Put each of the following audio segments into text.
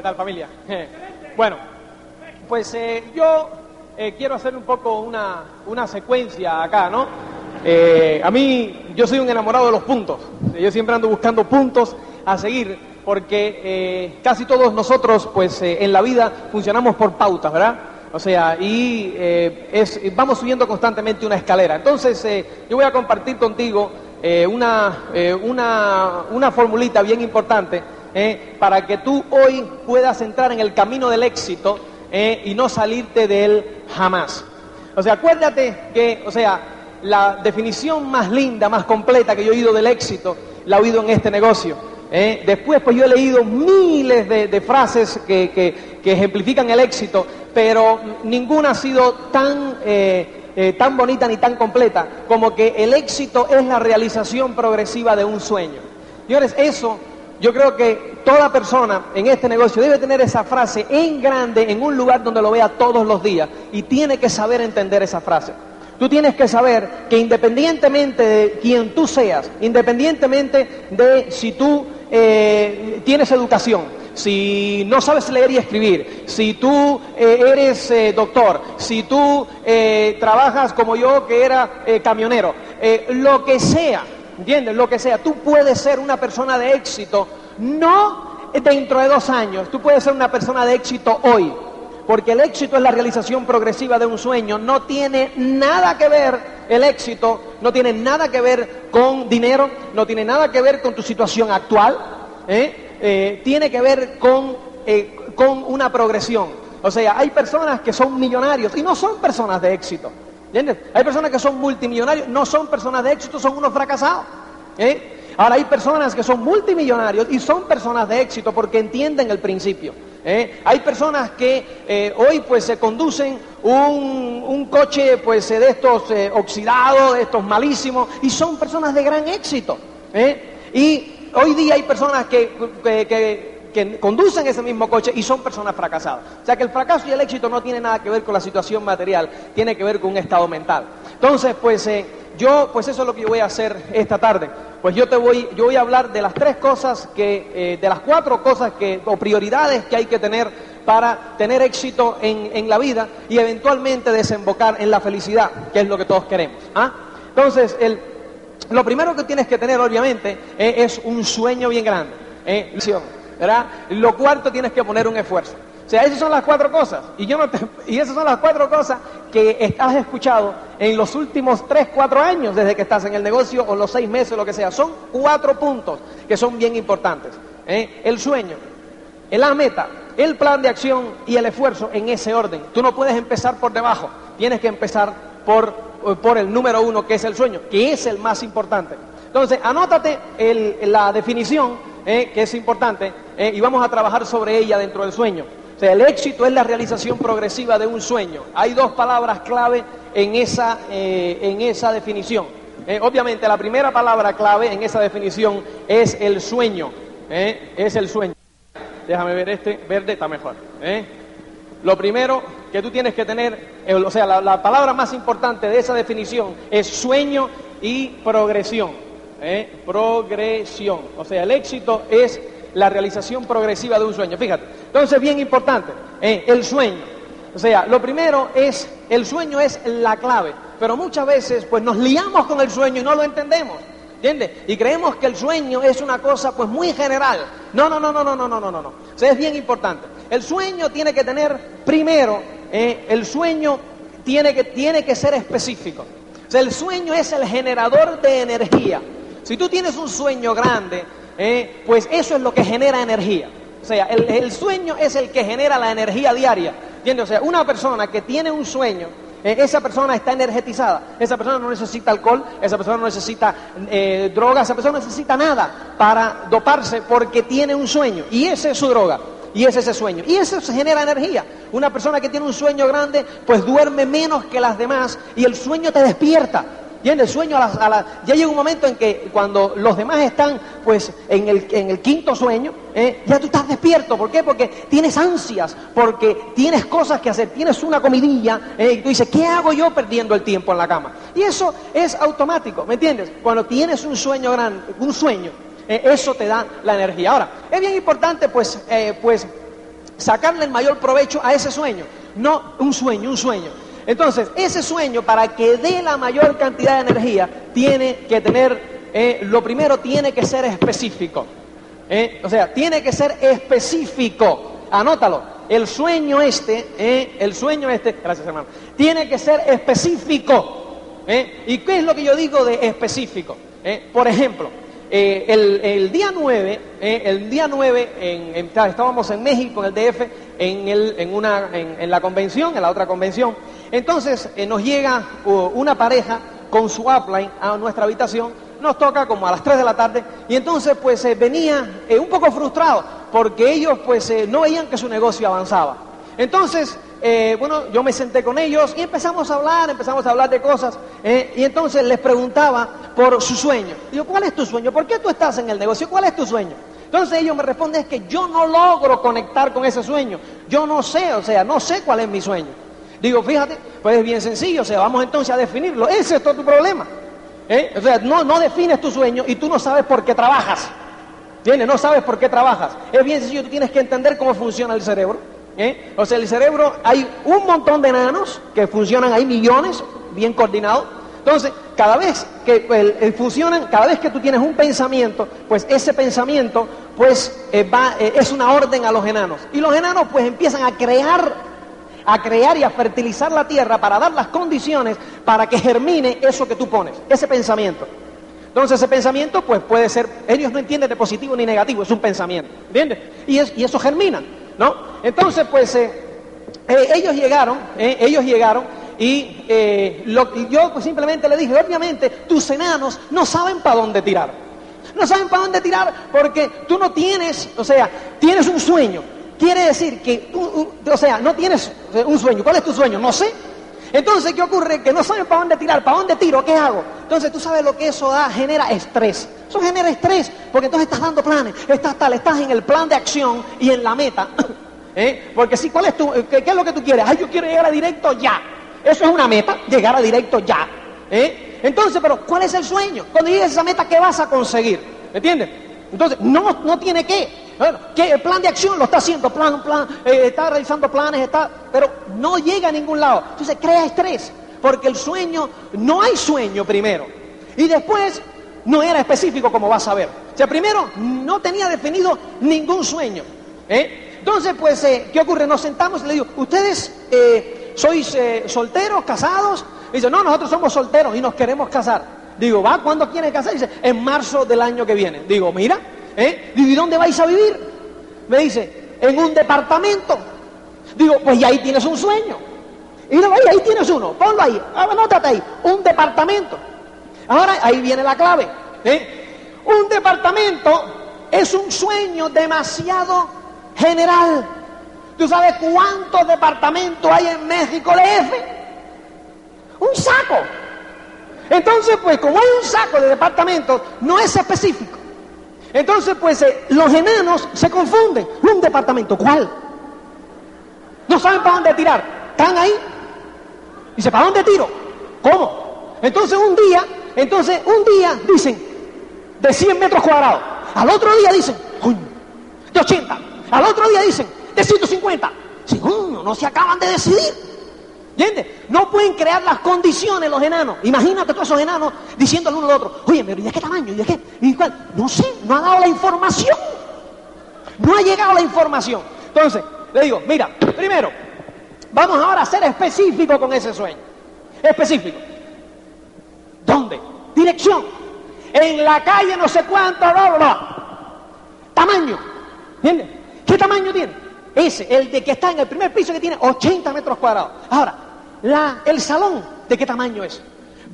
¿Qué tal familia? Bueno, pues eh, yo eh, quiero hacer un poco una, una secuencia acá, ¿no? Eh, a mí, yo soy un enamorado de los puntos. Yo siempre ando buscando puntos a seguir porque eh, casi todos nosotros, pues eh, en la vida funcionamos por pautas, ¿verdad? O sea, y es, vamos subiendo constantemente una escalera. Entonces, yo voy a compartir contigo una, una, una formulita bien importante eh, para que tú hoy puedas entrar en el camino del éxito eh, y no salirte de él jamás. O sea, acuérdate que, o sea, la definición más linda, más completa que yo he oído del éxito, la he oído en este negocio. ¿eh? Después, pues yo he leído miles de, frases que, ejemplifican el éxito, pero ninguna ha sido tan, tan bonita ni tan completa como que el éxito es la realización progresiva de un sueño. Señores, eso yo creo que toda persona en este negocio debe tener esa frase en grande en un lugar donde lo vea todos los días y tiene que saber entender esa frase. Tú tienes que saber que independientemente de quien tú seas, independientemente de si tú eh, tienes educación, si no sabes leer y escribir, si tú eh, eres eh, doctor, si tú trabajas como yo que era camionero, lo que sea, ¿entiendes? Lo que sea, tú puedes ser una persona de éxito, no dentro de dos años, tú puedes ser una persona de éxito hoy. Porque el éxito es la realización progresiva de un sueño. No tiene nada que ver el éxito, no tiene nada que ver con dinero, no tiene nada que ver con tu situación actual. ¿eh? Eh, tiene que ver con, eh, con una progresión. O sea, hay personas que son millonarios y no son personas de éxito. ¿Entiendes? Hay personas que son multimillonarios, no son personas de éxito, son unos fracasados. ¿eh? Ahora hay personas que son multimillonarios y son personas de éxito porque entienden el principio. ¿eh? Hay personas que eh, hoy pues se conducen un, un coche pues de estos eh, oxidados, de estos malísimos y son personas de gran éxito. Y hoy día hay personas que- que- que conducen ese mismo coche y son personas fracasadas. O sea que el fracaso y el éxito no tiene nada que ver con la situación material, tiene que ver con un estado mental. Entonces, pues eh, yo, pues eso es lo que yo voy a hacer esta tarde. Pues yo te voy, yo voy a hablar de las tres cosas que, eh, de las cuatro cosas que, o prioridades que hay que tener para tener éxito en, en la vida y eventualmente desembocar en la felicidad, que es lo que todos queremos. ¿ah? Entonces, el, lo primero que tienes que tener, obviamente, eh, es un sueño bien grande. Eh, ¿verdad? Lo cuarto, tienes que poner un esfuerzo. O sea, esas son las cuatro cosas. Y, yo no te- y esas son las cuatro cosas que has escuchado en los últimos tres, cuatro años desde que estás en el negocio o los seis meses lo que sea. Son cuatro puntos que son bien importantes. ¿eh? El sueño, la meta, el plan de acción y el esfuerzo en ese orden. Tú no puedes empezar por debajo, tienes que empezar por, por el número uno, que es el sueño, que es el más importante. Entonces, anótate el- la definición, eh, que es importante, eh, y vamos a trabajar sobre ella dentro del sueño. O sea, el éxito es la realización progresiva de un sueño. Hay dos palabras clave en esa, eh, en esa definición. Obviamente, la primera palabra clave en esa definición es el sueño. es el sueño. Déjame ver este, verde está mejor. Lo primero que tú tienes que tener, o sea, la palabra más importante de esa definición es sueño y progresión. ¿Eh? Progresión. O sea, el éxito es la realización progresiva de un sueño. Fíjate. Entonces, bien importante, ¿eh? el sueño. O sea, lo primero es, el sueño es la clave, pero muchas veces pues nos liamos con el sueño y no lo entendemos. ¿Entiendes? Y creemos que el sueño es una cosa pues muy general. No, no, no, no, no, no, no, no, no. O sea, es bien importante. El sueño tiene que tener, primero, eh, el sueño tiene que, tiene que ser específico. O sea, el sueño es el generador de energía. Si tú tienes un sueño grande, eh, pues eso es lo que genera energía. O sea, el, sueño es el que genera la energía diaria. ¿Entiendes? O sea, una persona que tiene un sueño, eh, esa persona está energetizada. Esa persona no necesita alcohol, esa persona no necesita eh, droga, esa persona no necesita nada para doparse porque tiene un sueño. Y esa es su droga. Y ese es ese sueño. Y eso genera energía. Una persona que tiene un sueño grande, pues duerme menos que las demás y el sueño te despierta. Y el sueño, a las- a la- ya llega un momento en que cuando los demás están pues en el, en el quinto sueño, ¿eh? ya tú estás despierto. ¿Por qué? Porque tienes ansias, porque tienes cosas que hacer, tienes una comidilla ¿eh? y tú dices, ¿qué hago yo perdiendo el tiempo en la cama? Y eso es automático, ¿me entiendes? Cuando tienes un sueño grande, un sueño, eh, eso te da la energía. Ahora, es bien importante pues, pues sacarle el mayor provecho a ese sueño. No un sueño, un sueño. Entonces, ese sueño, para que dé la mayor cantidad de energía, tiene que tener, eh, lo primero tiene que ser específico. Eh, o sea, tiene que ser específico. Anótalo. El sueño este, eh, el sueño este, gracias hermano, tiene que ser específico. ¿Y qué es lo que yo digo de específico? Por ejemplo, el, día 9, el día 9 en, estábamos en México, en el DF, en, el, en, una, en, la convención, en la otra convención. Entonces nos llega una pareja con su upline a nuestra habitación nos toca como a las 3 de la tarde y entonces pues eh, venía eh, un poco frustrado porque ellos pues eh, no veían que su negocio avanzaba. Entonces, bueno, yo me senté con ellos y empezamos a hablar, empezamos a hablar de cosas y entonces les preguntaba por su sueño. Digo, ¿cuál es tu sueño? ¿Por qué tú estás en el negocio? ¿Cuál es tu sueño? Entonces ellos me responden es que yo no logro conectar con ese sueño. Yo no sé, o sea, no sé cuál es mi sueño. Digo, fíjate, pues es bien sencillo, o sea, vamos entonces a definirlo. Ese es todo tu problema. ¿Eh? O sea, no, no defines tu sueño y tú no sabes por qué trabajas. ¿Tienes? No sabes por qué trabajas. Es bien sencillo, tú tienes que entender cómo funciona el cerebro. ¿eh? O sea, el cerebro, hay un montón de enanos que funcionan, hay millones, bien coordinados. Entonces, cada vez que funcionan, cada vez que tú tienes un pensamiento, pues ese pensamiento, pues eh, va, es una orden a los enanos. Y los enanos, pues empiezan a crear a crear y a fertilizar la tierra para dar las condiciones para que germine eso que tú pones, ese pensamiento. Entonces ese pensamiento pues puede ser, ellos no entienden de positivo ni negativo, es un pensamiento, ¿entiendes? Y, y eso germina, ¿no? Entonces pues eh, eh, ellos llegaron, eh, ellos llegaron y yo pues, simplemente le dije, obviamente tus enanos no saben para dónde tirar. No saben para dónde tirar porque tú no tienes, o sea, tienes un sueño, Quiere decir que tú, o sea, no tienes un sueño. ¿Cuál es tu sueño? No sé. Entonces, ¿qué ocurre? Que no sabes para dónde tirar, para dónde tiro, ¿qué hago? Entonces, tú sabes lo que eso da, genera estrés. Eso genera estrés, porque entonces estás dando planes, estás tal, estás en el plan de acción y en la meta. ¿Eh? Porque si, ¿cuál es tu, qué, es lo que tú quieres? Ay, yo quiero llegar a directo ya. Eso es una meta, llegar a directo ya. ¿Eh? Entonces, pero ¿cuál es el sueño? Cuando llegues a esa meta, ¿qué vas a conseguir? ¿Me entiendes? Entonces, no, no tiene que. Que el plan de acción lo está haciendo, plan, plan, eh, está realizando planes, está, pero no llega a ningún lado. Entonces crea estrés, porque el sueño, no hay sueño primero. Y después no era específico como vas a ver. O sea, primero no tenía definido ningún sueño. ¿eh? Entonces, pues, eh, ¿qué ocurre? Nos sentamos y le digo, ¿ustedes sois solteros, casados? Y dice, no, nosotros somos solteros y nos queremos casar. Digo, ¿va? ¿Cuándo quieren casar? Dice, en marzo del año que viene. Digo, mira, ¿Eh? Digo, ¿y dónde vais a vivir? Me dice, en un departamento. Digo, pues ahí tienes un sueño. Y digo, ahí, ahí tienes uno, ponlo ahí, anótate ahí, un departamento. Ahora ahí viene la clave. ¿eh? Un departamento es un sueño demasiado general. ¿Tú sabes cuántos departamentos hay en México DF? Un saco. Entonces, pues como hay un saco de departamentos, no es específico. Entonces, pues eh, los enanos se confunden. Un departamento, ¿cuál? No saben para dónde tirar. Están ahí. Dice, ¿para dónde tiro? ¿Cómo? Entonces un día, entonces un día dicen, de 100 metros cuadrados. Al otro día dicen, de 80. Al otro día dicen, de 150. Si, no se acaban de decidir. ¿Entiendes? No pueden crear las condiciones los enanos. Imagínate todos esos enanos diciéndole uno al otro, oye, pero ¿y de qué tamaño? ¿Y de qué? ¿Y cuál? No sé, no ha dado la información. No ha llegado la información. Entonces, le digo, mira, primero, vamos ahora a ser específicos con ese sueño. Específico. ¿Dónde? Dirección. En la calle no sé cuánto, bla, bla, Tamaño. ¿Entiendes? ¿Qué tamaño tiene? Ese, el de que está en el primer piso que tiene 80 metros cuadrados. Ahora, el salón, ¿de qué tamaño es?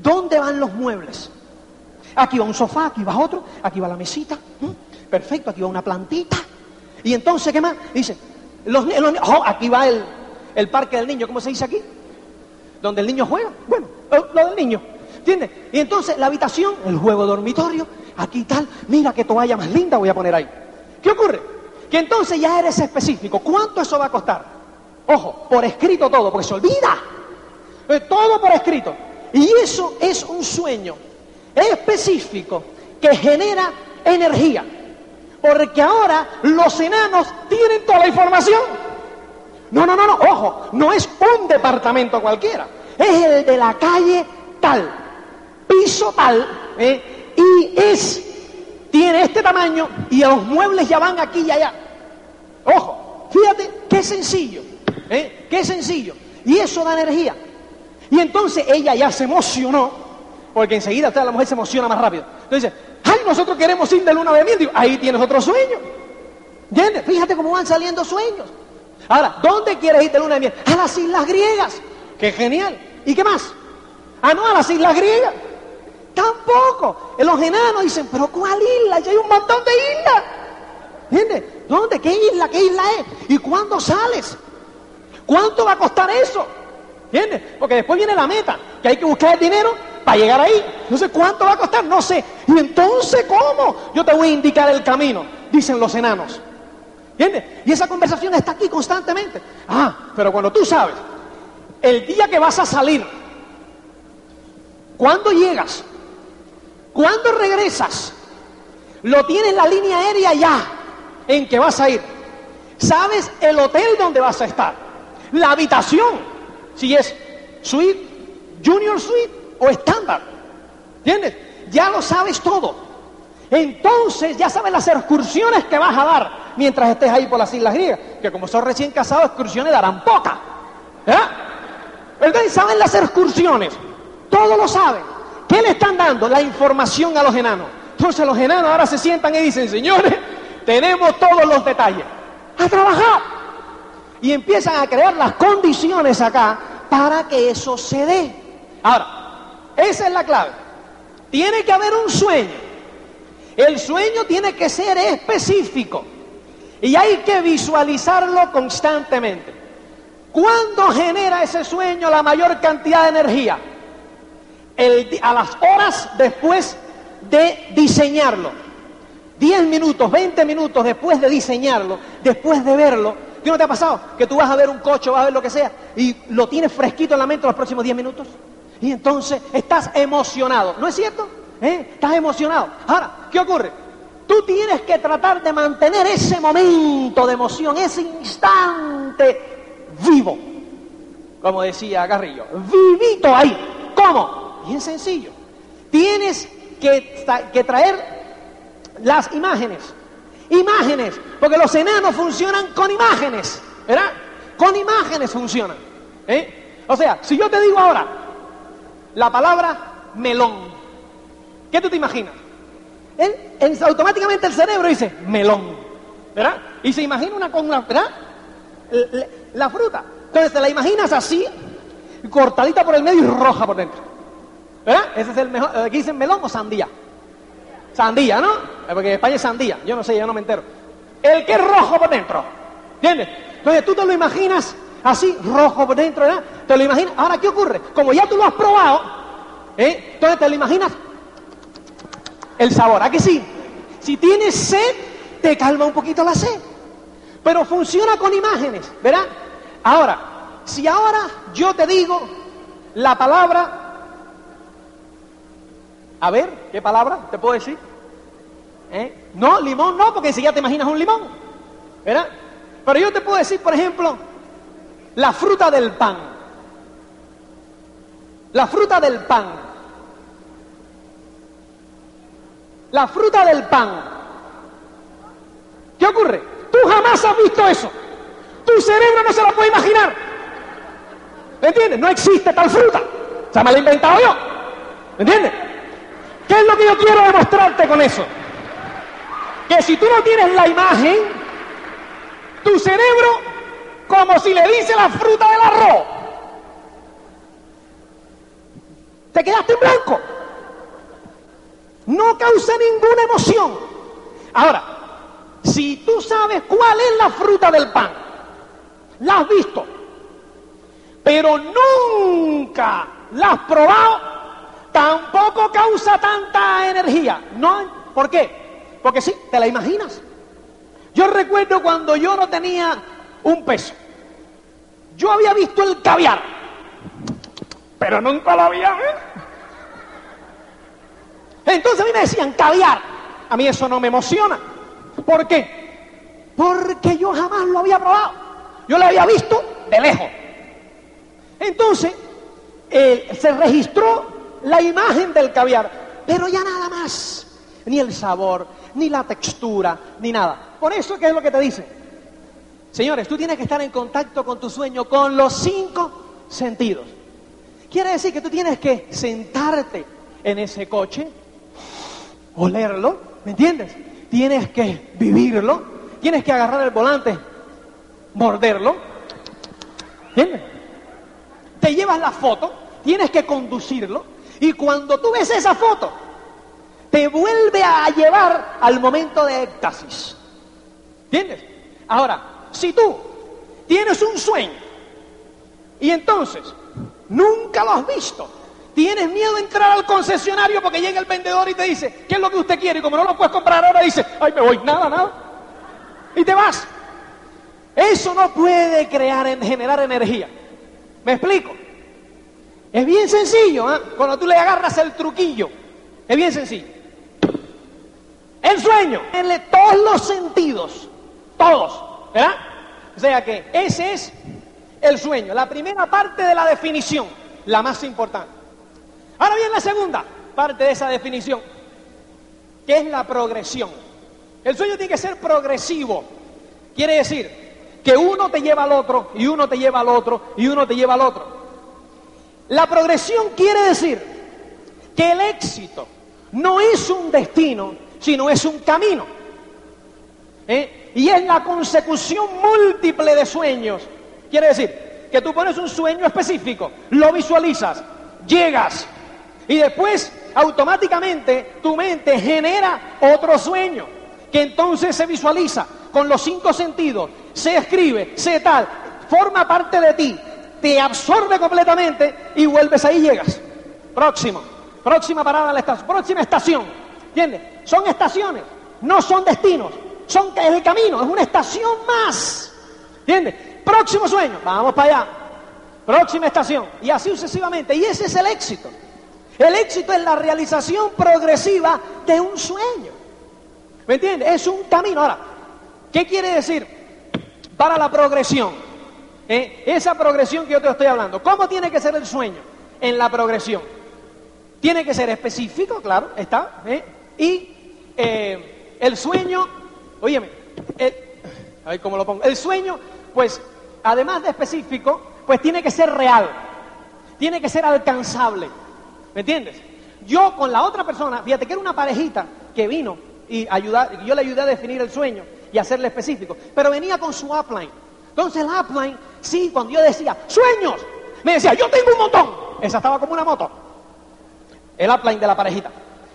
¿Dónde van los muebles? Aquí va un sofá, aquí va otro, aquí va la mesita. Perfecto, aquí va una plantita. Y entonces, ¿qué más? Dice, los, oh, aquí va el, el parque del niño, ¿cómo se dice aquí? Donde el niño juega. Bueno, lo, del niño. ¿Entiendes? Y entonces la habitación, el juego dormitorio, aquí tal, mira qué toalla más linda voy a poner ahí. ¿Qué ocurre? Que entonces ya eres específico. ¿Cuánto eso va a costar? Ojo, por escrito todo, porque se olvida. Todo por escrito. Y eso es un sueño específico que genera energía. Porque ahora los enanos tienen toda la información. No, no, no, no, ojo, no es un departamento cualquiera, es el de la calle tal, piso tal, ¿eh? y es, tiene este tamaño y los muebles ya van aquí y allá. Ojo, fíjate, qué sencillo, ¿eh? qué sencillo. Y eso da energía. Y entonces ella ya se emocionó, porque enseguida la mujer se emociona más rápido. Entonces dice, ay, nosotros queremos ir de luna de miel. Digo, ahí tienes otro sueño. ¿Entiendes? Fíjate cómo van saliendo sueños. Ahora, ¿dónde quieres ir de luna de miel? A las islas griegas. ¡Qué genial! ¿Y qué más? Ah, no, a las islas griegas. Tampoco. Los enanos dicen, pero ¿cuál isla? Ya hay un montón de islas. ¿Entiendes? ¿Dónde? ¿Qué isla? ¿Qué isla es? ¿Y cuándo sales? ¿Cuánto va a costar eso? ¿Entiendes? Porque después viene la meta, que hay que buscar el dinero para llegar ahí. No sé cuánto va a costar, no sé. Y entonces, ¿cómo? Yo te voy a indicar el camino, dicen los enanos. ¿Entiendes? Y esa conversación está aquí constantemente. Ah, pero cuando tú sabes, el día que vas a salir, ¿cuándo llegas? ¿Cuándo regresas? Lo tienes la línea aérea ya en que vas a ir. ¿Sabes el hotel donde vas a estar? La habitación, si es suite, junior suite o estándar. ¿Entiendes? Ya lo sabes todo. Entonces ya sabes las excursiones que vas a dar mientras estés ahí por las islas griegas, que como son recién casados, excursiones darán poca. ¿verdad? Entonces saben las excursiones, todos lo saben. ¿Qué le están dando? La información a los enanos. Entonces los enanos ahora se sientan y dicen, señores, tenemos todos los detalles. A trabajar. Y empiezan a crear las condiciones acá para que eso se dé. Ahora, esa es la clave. Tiene que haber un sueño. El sueño tiene que ser específico y hay que visualizarlo constantemente. ¿Cuándo genera ese sueño la mayor cantidad de energía? a las horas después de diseñarlo. 10 minutos, 20 minutos después de diseñarlo, después de verlo. ¿Qué no te ha pasado? Que tú vas a ver un coche, vas a ver lo que sea, y lo tienes fresquito en la mente los próximos 10 minutos. Y entonces estás emocionado. ¿No es cierto? ¿Eh? Estás emocionado. Ahora, ¿qué ocurre? Tú tienes que tratar de mantener ese momento de emoción, ese instante vivo. Como decía Garrillo, vivito ahí. ¿Cómo? Bien sencillo. Tienes que traer las imágenes. Imágenes, porque los enanos funcionan con imágenes, ¿verdad? Con imágenes funcionan. ¿eh? O sea, si yo te digo ahora la palabra melón, ¿Qué tú te imaginas? Él, automáticamente el cerebro dice, melón, ¿verdad? Y se imagina una con la, ¿verdad? La, fruta. Entonces te la imaginas así, cortadita por el medio y roja por dentro. ¿Verdad? Ese es el mejor, eh, aquí dicen melón o sandía. Sandía, ¿no? Eh, porque en España es sandía, yo no sé, yo no me entero. El que es rojo por dentro, ¿entiendes? Entonces tú te lo imaginas así, rojo por dentro, ¿verdad? Te lo imaginas. Ahora, ¿qué ocurre? Como ya tú lo has probado, ¿eh? entonces te lo imaginas el sabor. ¿A sí? Si tienes sed, te calma un poquito la sed. Pero funciona con imágenes, ¿verdad? Ahora, si ahora yo te digo la palabra... A ver, ¿qué palabra te puedo decir? ¿Eh? No, limón no, porque enseguida te imaginas un limón, ¿verdad? Pero yo te puedo decir, por ejemplo, la fruta del pan. La fruta del pan. la fruta del pan. ¿Qué ocurre? Tú jamás has visto eso. Tu cerebro no se lo puede imaginar. ¿Me entiendes? No existe tal fruta. Se me la he inventado yo. ¿Me entiendes? ¿Qué es lo que yo quiero demostrarte con eso? Que si tú no tienes la imagen, tu cerebro, como si le dice la fruta del arroz, te quedaste en blanco no causa ninguna emoción. Ahora, si tú sabes cuál es la fruta del pan, la has visto, pero nunca la has probado, tampoco causa tanta energía. ¿No? ¿Por qué? Porque sí, te la imaginas. Yo recuerdo cuando yo no tenía un peso. Yo había visto el caviar, pero nunca lo había visto. Entonces a mí me decían caviar. A mí eso no me emociona. ¿Por qué? Porque yo jamás lo había probado. Yo lo había visto de lejos. Entonces, se registró la imagen del caviar, pero ya nada más, ni el sabor, ni la textura, ni nada. Por eso, ¿qué es lo que te dice? Señores, tú tienes que estar en contacto con tu sueño con los cinco sentidos. Quiere decir que tú tienes que sentarte en ese coche, olerlo, ¿me entiendes? Tienes que vivirlo, tienes que agarrar el volante, morderlo, ¿entiendes? Te llevas la foto, tienes que conducirlo, y cuando tú ves esa foto, te vuelve a llevar al momento de éxtasis. ¿Entiendes? Ahora, si tú tienes un sueño y entonces nunca lo has visto, tienes miedo de entrar al concesionario porque llega el vendedor y te dice, ¿qué es lo que usted quiere? Y como no lo puedes comprar ahora, dice, ay, me voy, nada, nada. Y te vas. Eso no puede crear, generar energía. ¿Me explico? Es bien sencillo, ¿eh? cuando tú le agarras el truquillo. Es bien sencillo. El sueño, en todos los sentidos, todos, ¿verdad? O sea que ese es el sueño, la primera parte de la definición, la más importante. Ahora bien, la segunda parte de esa definición, que es la progresión. El sueño tiene que ser progresivo. Quiere decir que uno te lleva al otro, y uno te lleva al otro, y uno te lleva al otro. La progresión quiere decir que el éxito no es un destino, sino es un camino. ¿Eh? Y es la consecución múltiple de sueños. Quiere decir que tú pones un sueño específico, lo visualizas, llegas, y después automáticamente tu mente genera otro sueño, que entonces se visualiza con los cinco sentidos, se escribe, se tal, forma parte de ti, te absorbe completamente y vuelves ahí y llegas. Próximo, próxima parada la estación, próxima estación. ¿Entiendes? Son estaciones, no son destinos, son es el camino, es una estación más. ¿Entiendes? Próximo sueño, vamos para allá. Próxima estación. Y así sucesivamente. Y ese es el éxito. El éxito es la realización progresiva de un sueño. ¿Me entiendes? Es un camino. Ahora, ¿qué quiere decir para la progresión? ¿Eh? Esa progresión que yo te estoy hablando. ¿Cómo tiene que ser el sueño en la progresión? Tiene que ser específico, claro, está. ¿eh? Y eh, el sueño, óyeme, a ver cómo lo pongo. El sueño, pues, además de específico, pues tiene que ser real. Tiene que ser alcanzable. ¿Me entiendes? Yo con la otra persona, fíjate que era una parejita que vino y ayudar, yo le ayudé a definir el sueño y hacerle específico, pero venía con su upline. Entonces el upline, sí, cuando yo decía, sueños, me decía, yo tengo un montón. Esa estaba como una moto. El upline de la parejita.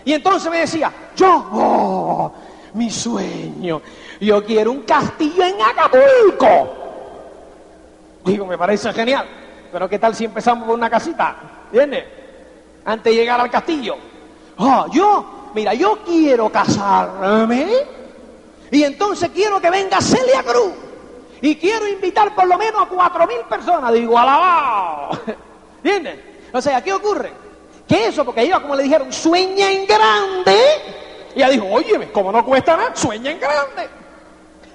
Y entonces me decía, yo, oh, mi sueño, yo quiero un castillo en Acapulco. Digo, me parece genial, pero ¿qué tal si empezamos con una casita? ¿Entiendes? antes de llegar al castillo. Oh, yo, mira, yo quiero casarme y entonces quiero que venga Celia Cruz y quiero invitar por lo menos a cuatro mil personas. Digo, alabado. ¿Entiendes? O sea, ¿qué ocurre? Que eso, porque ella, como le dijeron, sueña en grande. Y ella dijo, oye, como no cuesta nada, sueña en grande.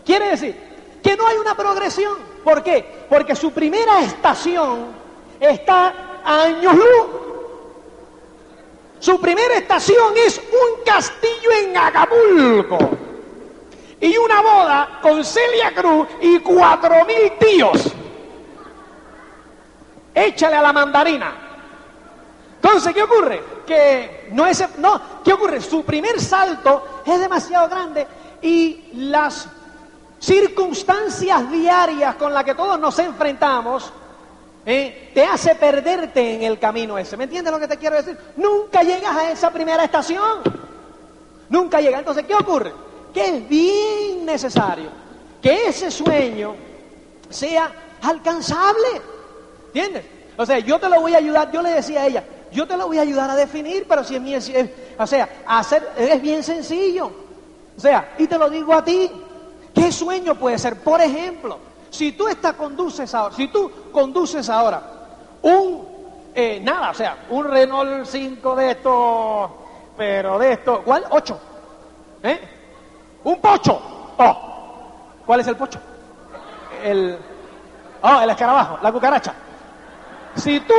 Quiere decir que no hay una progresión. ¿Por qué? Porque su primera estación está a años luz. Su primera estación es un castillo en Acapulco. Y una boda con Celia Cruz y cuatro mil tíos. Échale a la mandarina. Entonces, ¿qué ocurre? Que no es. No, ¿qué ocurre? Su primer salto es demasiado grande y las circunstancias diarias con las que todos nos enfrentamos ¿eh? te hace perderte en el camino ese. ¿Me entiendes lo que te quiero decir? Nunca llegas a esa primera estación. Nunca llegas. Entonces, ¿qué ocurre? Que es bien necesario que ese sueño sea alcanzable. ¿Entiendes? O sea, yo te lo voy a ayudar, yo le decía a ella, yo te lo voy a ayudar a definir, pero si es, mi, o sea, hacer, es bien sencillo. O sea, y te lo digo a ti, ¿qué sueño puede ser? Por ejemplo, si tú estás, conduces ahora, si tú conduces ahora un, eh, nada, o sea, un Renault 5 de estos, pero de estos, ¿cuál? 8. ¿Eh? Un pocho. Oh. ¿Cuál es el pocho? El, Oh, el escarabajo, la cucaracha. Si tú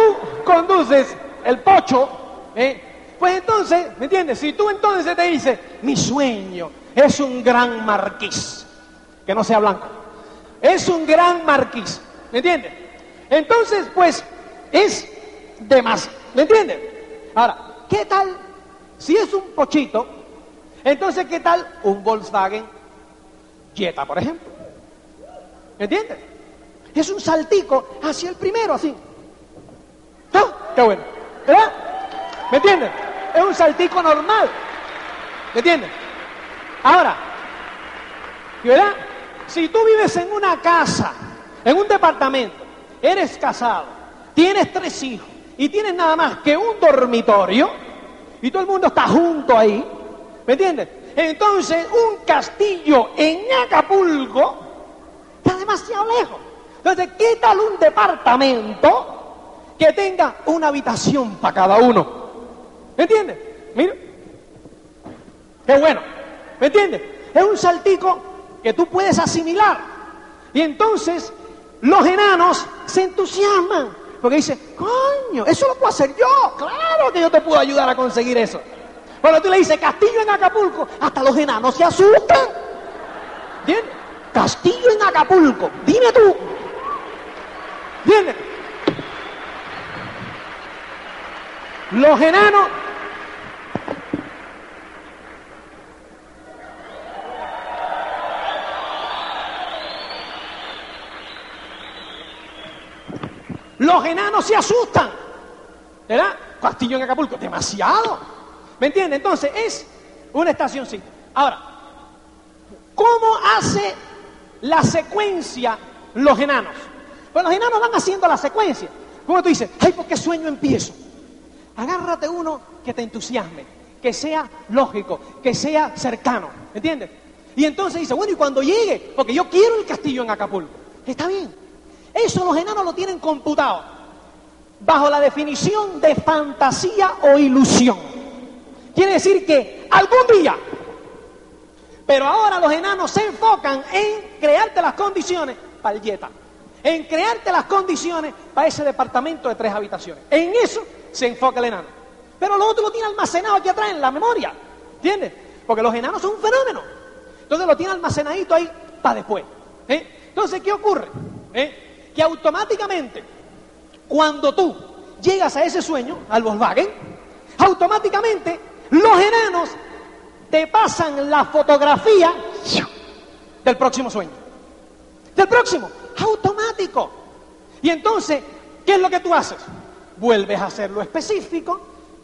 conduces el pocho, ¿eh? pues entonces, ¿me entiendes? Si tú entonces te dices, mi sueño es un gran marquís, que no sea blanco, es un gran marquís, ¿me entiendes? Entonces, pues, es de más, ¿me entiendes? Ahora, ¿qué tal si es un pochito? Entonces, ¿qué tal un Volkswagen Jetta, por ejemplo? ¿Me entiendes? Es un saltico hacia el primero, así. Qué bueno. ¿Verdad? ¿Me entiendes? Es un saltico normal. ¿Me entiendes? Ahora, ¿verdad? Si tú vives en una casa, en un departamento, eres casado, tienes tres hijos y tienes nada más que un dormitorio y todo el mundo está junto ahí, ¿me entiendes? Entonces, un castillo en Acapulco está demasiado lejos. Entonces, ¿qué tal un departamento que tenga una habitación para cada uno? ¿Me entiendes? Mira. Qué bueno. ¿Me entiendes? Es un saltico que tú puedes asimilar. Y entonces los enanos se entusiasman. Porque dicen, coño, eso lo puedo hacer yo. Claro que yo te puedo ayudar a conseguir eso. Cuando tú le dices castillo en Acapulco, hasta los enanos se asustan. ¿Entiendes? Castillo en Acapulco. Dime tú. ¿Entiendes? Los enanos Los enanos se asustan. ¿Verdad? Castillo en Acapulco, demasiado. ¿Me entiendes? Entonces es una estacioncita. Ahora, ¿cómo hace la secuencia los enanos? Pues los enanos van haciendo la secuencia. ¿Cómo tú dices? Ay, ¿por qué sueño empiezo? Agárrate uno que te entusiasme, que sea lógico, que sea cercano. ¿Me entiendes? Y entonces dice, bueno, y cuando llegue, porque yo quiero el castillo en Acapulco. Está bien. Eso los enanos lo tienen computado bajo la definición de fantasía o ilusión. Quiere decir que algún día, pero ahora los enanos se enfocan en crearte las condiciones para el Jetta, en crearte las condiciones para ese departamento de tres habitaciones. En eso se enfoca el enano. Pero lo otro lo tiene almacenado aquí atrás en la memoria, ¿entiendes? Porque los enanos son un fenómeno. Entonces lo tiene almacenadito ahí para después. ¿eh? Entonces, ¿qué ocurre? ¿Eh? que automáticamente, cuando tú llegas a ese sueño, al Volkswagen, automáticamente los enanos te pasan la fotografía del próximo sueño. Del próximo, automático. Y entonces, ¿qué es lo que tú haces? Vuelves a hacerlo específico,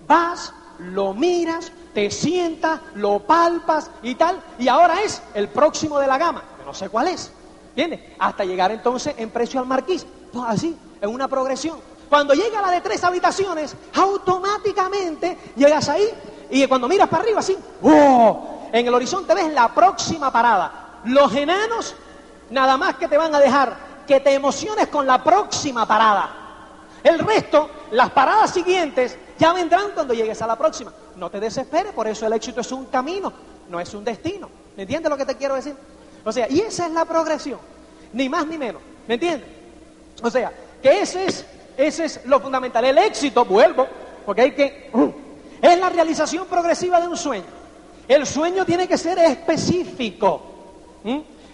vas, lo miras, te sientas, lo palpas y tal, y ahora es el próximo de la gama, que no sé cuál es. ¿Entiendes? Hasta llegar entonces en precio al marquís. Pues así, en una progresión. Cuando llega la de tres habitaciones, automáticamente llegas ahí y cuando miras para arriba, así, ¡oh! en el horizonte ves la próxima parada. Los enanos nada más que te van a dejar que te emociones con la próxima parada. El resto, las paradas siguientes, ya vendrán cuando llegues a la próxima. No te desesperes, por eso el éxito es un camino, no es un destino. ¿Me entiendes lo que te quiero decir? O sea, y esa es la progresión, ni más ni menos, ¿me entiendes? O sea, que ese es, ese es lo fundamental. El éxito, vuelvo, porque hay que... Uh, es la realización progresiva de un sueño. El sueño tiene que ser específico.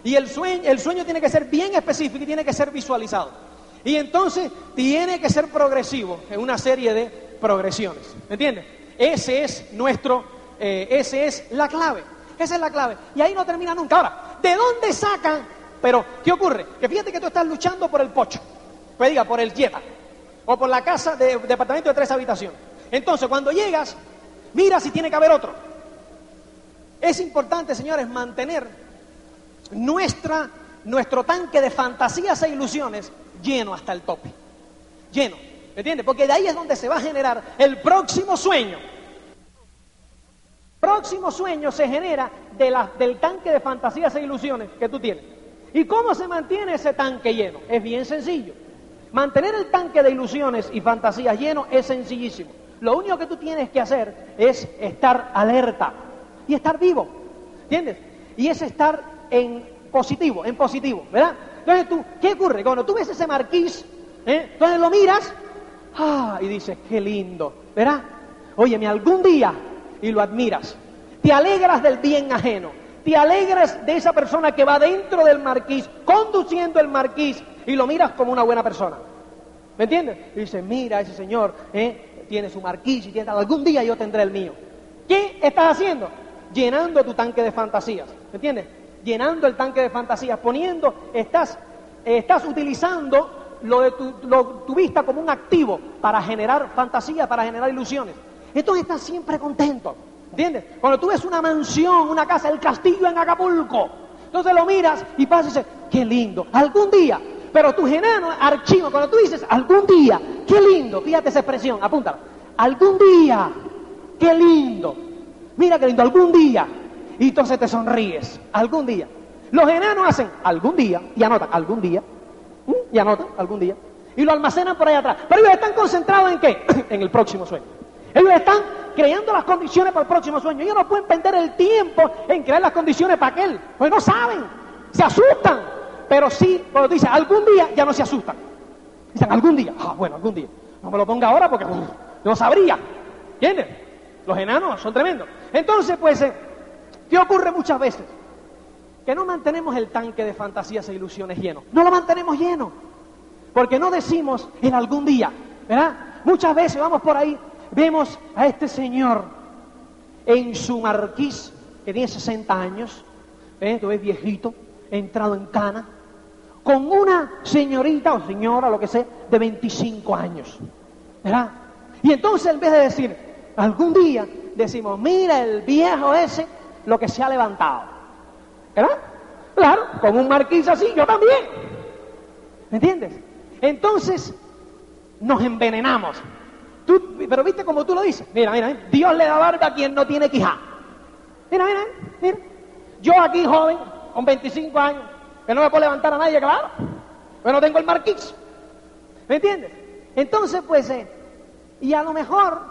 Y el sueño, el sueño tiene que ser bien específico y tiene que ser visualizado. Y entonces tiene que ser progresivo en una serie de progresiones. ¿Me entiendes? Ese es nuestro, eh, ese es la clave. Esa es la clave. Y ahí no termina nunca. Ahora, ¿de dónde sacan? Pero, ¿qué ocurre? Que fíjate que tú estás luchando por el pocho. Pues diga, por el Jetta. O por la casa de departamento de tres habitaciones. Entonces, cuando llegas, mira si tiene que haber otro. Es importante, señores, mantener nuestra, nuestro tanque de fantasías e ilusiones lleno hasta el tope. Lleno. ¿Me entiendes? Porque de ahí es donde se va a generar el próximo sueño próximo sueño se genera del tanque de fantasías e ilusiones que tú tienes. ¿Y cómo se mantiene ese tanque lleno? Es bien sencillo. Mantener el tanque de ilusiones y fantasías lleno es sencillísimo. Lo único que tú tienes que hacer es estar alerta y estar vivo. ¿Entiendes? Y es estar en positivo, en positivo, ¿verdad? Entonces tú, ¿qué ocurre? Cuando tú ves ese marquís, ¿eh? entonces lo miras, ah, y dices, qué lindo, ¿verdad? Óyeme, algún día, y lo admiras, te alegras del bien ajeno, te alegras de esa persona que va dentro del marquís, conduciendo el marquís, y lo miras como una buena persona. ¿Me entiendes? Y dices, mira, ese señor ¿eh? tiene su marquís y tiene, algún día yo tendré el mío. ¿Qué estás haciendo? Llenando tu tanque de fantasías. ¿Me entiendes? Llenando el tanque de fantasías, poniendo, estás, estás utilizando lo de tu, tu vista como un activo para generar fantasías, para generar ilusiones. Entonces estás siempre contento. ¿Entiendes? Cuando tú ves una mansión, una casa, el castillo en Acapulco, entonces lo miras y pasas y dices, qué lindo, algún día. Pero tu enano archivo, cuando tú dices algún día, qué lindo, fíjate esa expresión, apúntala. Algún día, qué lindo. Mira qué lindo, algún día. Y entonces te sonríes, algún día. Los enanos hacen algún día y anotan algún día. Y anotan algún día. Y lo almacenan por ahí atrás. Pero ellos están concentrados en qué? en el próximo sueño. Ellos están creando las condiciones para el próximo sueño. Ellos no pueden perder el tiempo en crear las condiciones para aquel. Pues no saben. Se asustan. Pero sí, cuando dicen algún día, ya no se asustan. Dicen algún día. Ah, bueno, algún día. No me lo ponga ahora porque no sabría. ¿Entiendes? Los enanos son tremendos. Entonces, pues, eh, ¿qué ocurre muchas veces? Que no mantenemos el tanque de fantasías e ilusiones lleno. No lo mantenemos lleno. Porque no decimos en algún día, ¿verdad? Muchas veces vamos por ahí vemos a este señor en su marquís, que tiene 60 años. Tú ves viejito, entrado en cana, con una señorita o señora, lo que sea, de 25 años. ¿Verdad? Y entonces en vez de decir, algún día, decimos, mira el viejo ese, lo que se ha levantado. ¿Verdad? Claro, con un marquís así, yo también. ¿Me entiendes? Entonces, nos envenenamos pero viste como tú lo dices. Mira, mira, Dios le da barba a quien no tiene quijá. Mira, mira, mira. Yo aquí joven, con 25 años, que no me puedo levantar a nadie, claro. Pero no tengo el marquís. ¿Me entiendes? Entonces, pues, eh, y a lo mejor,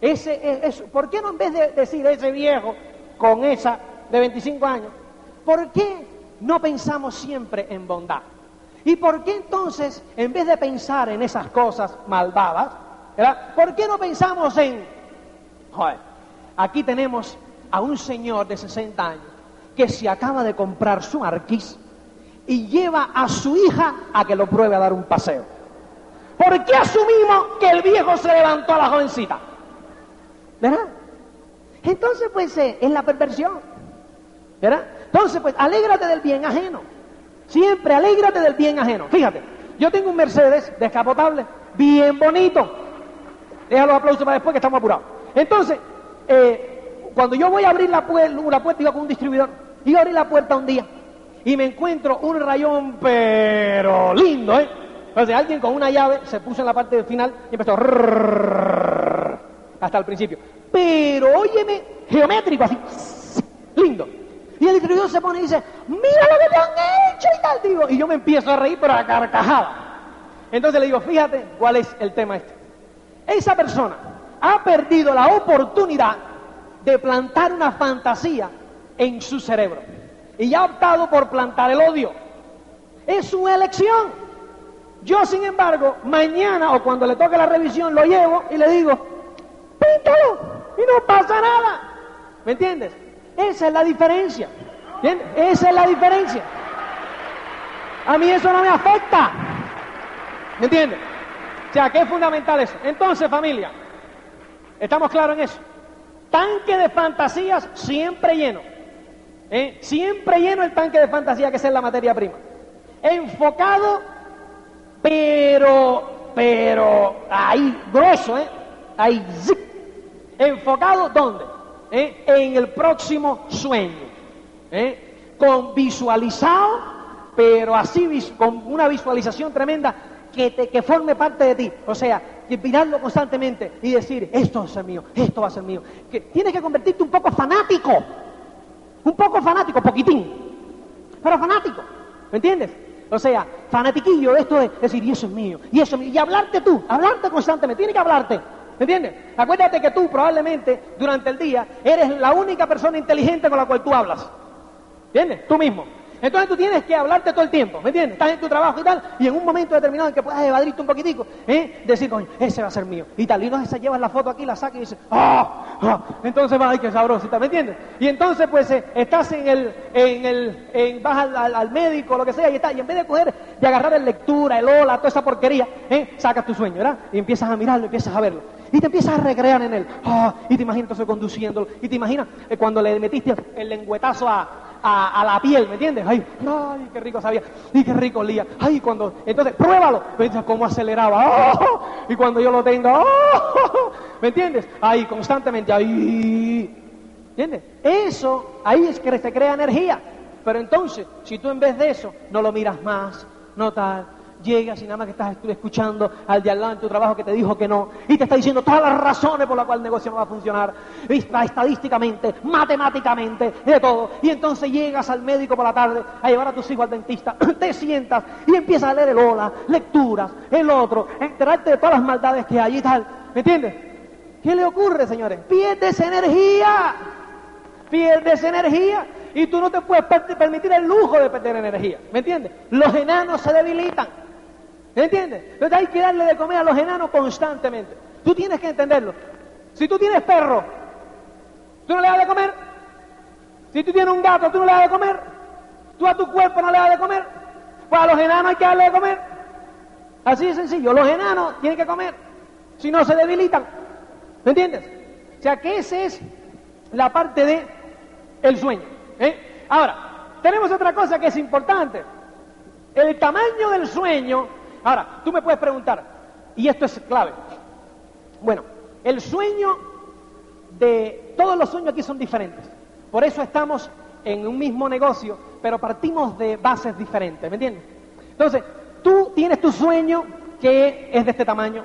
ese, eh, eso, ¿por qué no en vez de decir ese viejo con esa de 25 años, ¿por qué no pensamos siempre en bondad? ¿Y por qué entonces, en vez de pensar en esas cosas malvadas, ¿Por qué no pensamos en, joder, aquí tenemos a un señor de 60 años que se acaba de comprar su marquís y lleva a su hija a que lo pruebe a dar un paseo? ¿Por qué asumimos que el viejo se levantó a la jovencita? ¿Verdad? Entonces, pues, eh, es la perversión. ¿Verdad? Entonces, pues, alégrate del bien ajeno. Siempre alégrate del bien ajeno. Fíjate, yo tengo un Mercedes descapotable, bien bonito. Deja los aplausos para después que estamos apurados. Entonces, eh, cuando yo voy a abrir la, la puerta, iba con un distribuidor, iba a abrir la puerta un día y me encuentro un rayón, pero lindo, ¿eh? Entonces alguien con una llave se puso en la parte final y empezó hasta el principio. Pero óyeme, geométrico así, lindo. Y el distribuidor se pone y dice, mira lo que te han hecho y tal, digo. Y yo me empiezo a reír, pero a carcajada. Entonces le digo, fíjate cuál es el tema este. Esa persona ha perdido la oportunidad de plantar una fantasía en su cerebro y ha optado por plantar el odio. Es su elección. Yo, sin embargo, mañana o cuando le toque la revisión lo llevo y le digo, píntalo y no pasa nada. ¿Me entiendes? Esa es la diferencia. Esa es la diferencia. A mí eso no me afecta. ¿Me entiendes? O sea, que es fundamental eso. Entonces, familia, ¿estamos claros en eso? Tanque de fantasías siempre lleno. ¿eh? Siempre lleno el tanque de fantasía que es la materia prima. Enfocado, pero, pero, ahí, grueso, ¿eh? Ahí, zip. Enfocado, ¿dónde? ¿Eh? En el próximo sueño. ¿eh? Con visualizado, pero así, con una visualización tremenda que, forme parte de ti. O sea, mirarlo constantemente y decir, esto va a ser mío, esto va a ser mío. Que tienes que convertirte un poco fanático. Un poco fanático, poquitín. Pero fanático. ¿Me entiendes? O sea, fanatiquillo esto de decir, y eso es mío, y eso es mío. Y hablarte tú, hablarte constantemente, tienes que hablarte. ¿Me entiendes? Acuérdate que tú probablemente durante el día eres la única persona inteligente con la cual tú hablas. ¿Entiendes? Tú mismo. Entonces tú tienes que hablarte todo el tiempo, ¿me entiendes? Estás en tu trabajo y tal, y en un momento determinado en que puedas evadirte un poquitico, ¿eh? decir, coño, ese va a ser mío. Y tal, y no se llevas la foto aquí, la sacas y dices, ¡ah! ¡ah! Entonces va, ay, qué sabrosita, ¿me entiendes? Y entonces pues eh, estás en el, en el, en, vas al, al, médico, lo que sea, y está, y en vez de coger, de agarrar el lectura, el hola, toda esa porquería, ¿eh? sacas tu sueño, ¿verdad? Y empiezas a mirarlo, empiezas a verlo. Y te empiezas a recrear en él. ¡ah! y te imaginas entonces conduciéndolo. Y te imaginas eh, cuando le metiste el lengüetazo a, a, la piel, ¿me entiendes? Ay, ay, qué rico sabía, y qué rico olía. Ay, cuando, entonces, pruébalo, piensa cómo aceleraba, ¡oh! y cuando yo lo tenga, ¡oh! ¿me entiendes? Ahí, constantemente, ahí, ¿entiendes? Eso, ahí es que se crea energía. Pero entonces, si tú en vez de eso no lo miras más, no tal, llegas y nada más que estás escuchando al de al lado en tu trabajo que te dijo que no y te está diciendo todas las razones por las cuales el negocio no va a funcionar, estadísticamente, matemáticamente, de todo. Y entonces llegas al médico por la tarde a llevar a tus hijos al dentista, te sientas y empiezas a leer el hola, lecturas, el otro, enterarte de todas las maldades que hay y tal. ¿Me entiendes? ¿Qué le ocurre, señores? Pierdes energía. Pierdes energía. Y tú no te puedes permitir el lujo de perder energía. ¿Me entiendes? Los enanos se debilitan. ¿Me entiendes? Entonces hay que darle de comer a los enanos constantemente. Tú tienes que entenderlo. Si tú tienes perro, ¿tú no le das de comer? Si tú tienes un gato, ¿tú no le das de comer? ¿Tú a tu cuerpo no le das de comer? Pues a los enanos hay que darle de comer. Así de sencillo. Los enanos tienen que comer. Si no, se debilitan. ¿Me entiendes? O sea que esa es la parte de el sueño. ¿eh? Ahora, tenemos otra cosa que es importante. El tamaño del sueño Ahora, tú me puedes preguntar, y esto es clave. Bueno, el sueño de todos los sueños aquí son diferentes. Por eso estamos en un mismo negocio, pero partimos de bases diferentes, ¿me entiendes? Entonces, tú tienes tu sueño que es de este tamaño,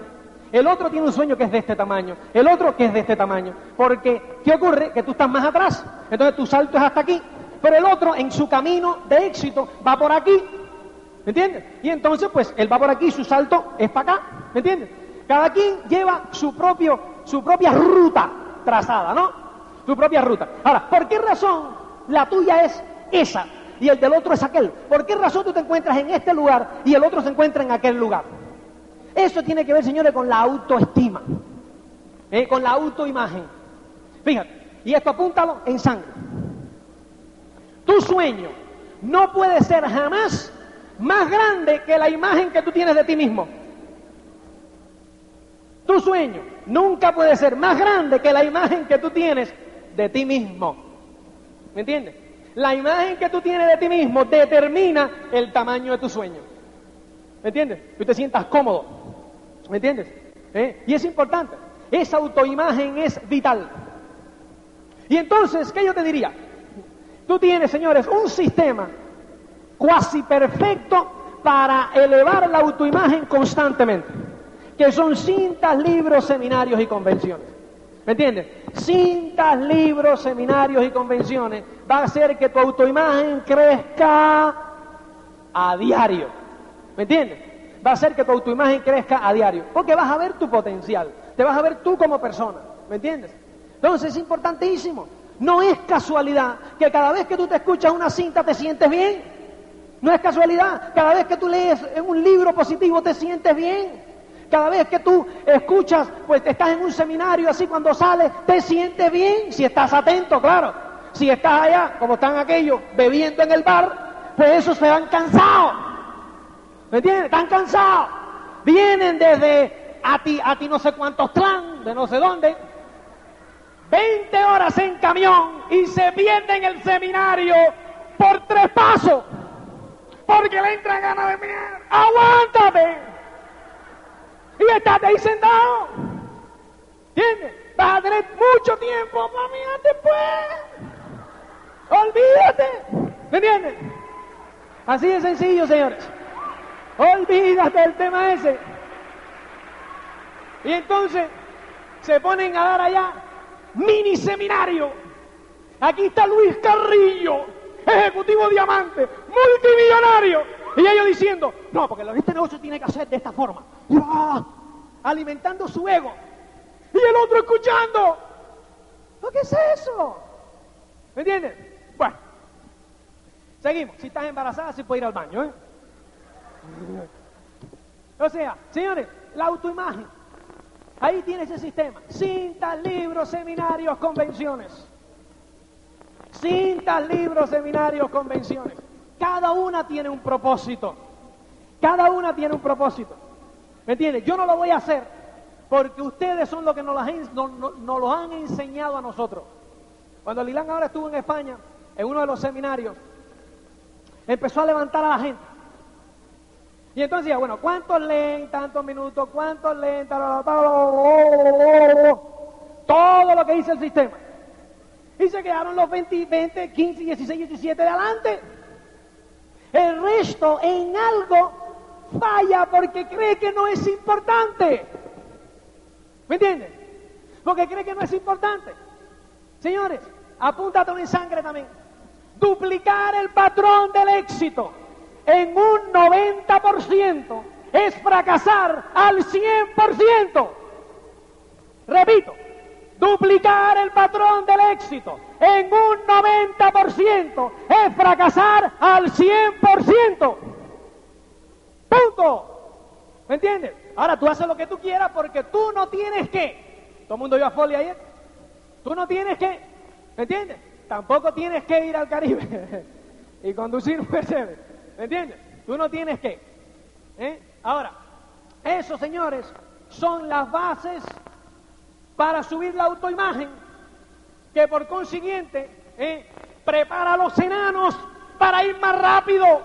el otro tiene un sueño que es de este tamaño, el otro que es de este tamaño. Porque, ¿qué ocurre? Que tú estás más atrás, entonces tu salto es hasta aquí, pero el otro en su camino de éxito va por aquí ¿Me entiendes? Y entonces, pues, él va por aquí, su salto es para acá. ¿Me entiendes? Cada quien lleva su, propio, su propia ruta trazada, ¿no? Su propia ruta. Ahora, ¿por qué razón la tuya es esa y el del otro es aquel? ¿Por qué razón tú te encuentras en este lugar y el otro se encuentra en aquel lugar? Eso tiene que ver, señores, con la autoestima, ¿eh? con la autoimagen. Fíjate, y esto apúntalo en sangre. Tu sueño no puede ser jamás más grande que la imagen que tú tienes de ti mismo. Tu sueño nunca puede ser más grande que la imagen que tú tienes de ti mismo. ¿Me entiendes? La imagen que tú tienes de ti mismo determina el tamaño de tu sueño. ¿Me entiendes? Tú te sientas cómodo. ¿Me entiendes? ¿Eh? Y es importante. Esa autoimagen es vital. Y entonces, ¿qué yo te diría? Tú tienes, señores, un sistema cuasi perfecto para elevar la autoimagen constantemente, que son cintas, libros, seminarios y convenciones. ¿Me entiendes? Cintas, libros, seminarios y convenciones va a hacer que tu autoimagen crezca a diario. ¿Me entiendes? Va a hacer que tu autoimagen crezca a diario, porque vas a ver tu potencial, te vas a ver tú como persona. ¿Me entiendes? Entonces es importantísimo. No es casualidad que cada vez que tú te escuchas una cinta te sientes bien. No es casualidad. Cada vez que tú lees un libro positivo te sientes bien. Cada vez que tú escuchas, pues estás en un seminario así cuando sales, te sientes bien. Si estás atento, claro. Si estás allá, como están aquellos, bebiendo en el bar, pues esos se van cansados. ¿Me entiendes? Están cansados. Vienen desde a ti, a ti no sé cuántos clan, de no sé dónde. 20 horas en camión y se pierden el seminario por tres pasos porque le entra ganas de mirar. ¡Aguántate! Y estate ahí sentado. ¿Entiendes? Vas a tener mucho tiempo para mirar después. Olvídate. ¿Me entiendes? Así de sencillo, señores. Olvídate del tema ese. Y entonces se ponen a dar allá mini seminario. Aquí está Luis Carrillo ejecutivo diamante, multimillonario. Y ellos diciendo, no, porque este negocio tiene que hacer de esta forma. alimentando su ego. Y el otro escuchando. ¿Qué es eso? ¿Me entiendes? Bueno, Seguimos. Si estás embarazada, sí puede ir al baño, ¿eh? O sea, señores, la autoimagen. Ahí tienes ese sistema. Cintas, libros, seminarios, convenciones. Cintas, libros, seminarios, convenciones. Cada una tiene un propósito. Cada una tiene un propósito. ¿Me entiendes? Yo no lo voy a hacer porque ustedes son los que nos, lo han enseñado a nosotros. Cuando Lilán ahora estuvo en España, en uno de los seminarios, empezó a levantar a la gente. Y entonces decía, bueno, ¿cuántos leen tantos minutos? ¿Cuántos leen? Todo lo que dice el sistema. Y se quedaron los 20, 20, 15, 16, 17 de adelante. El resto en algo falla porque cree que no es importante. ¿Me entiendes? Porque cree que no es importante. Señores, apúntate en sangre también. Duplicar el patrón del éxito en un 90% es fracasar al 100%. Repito, duplicar el patrón del éxito en un 90% es fracasar al 100%. Punto. ¿Me entiendes? Ahora tú haces lo que tú quieras porque tú no tienes que. Todo el mundo vio a Foley ayer. Tú no tienes que. ¿Me entiendes? Tampoco tienes que ir al Caribe y conducir un Mercedes. ¿Me entiendes? Tú no tienes que. ¿eh? Ahora, eso, señores, son las bases para subir la autoimagen, que por consiguiente ¿eh? prepara a los enanos para ir más rápido,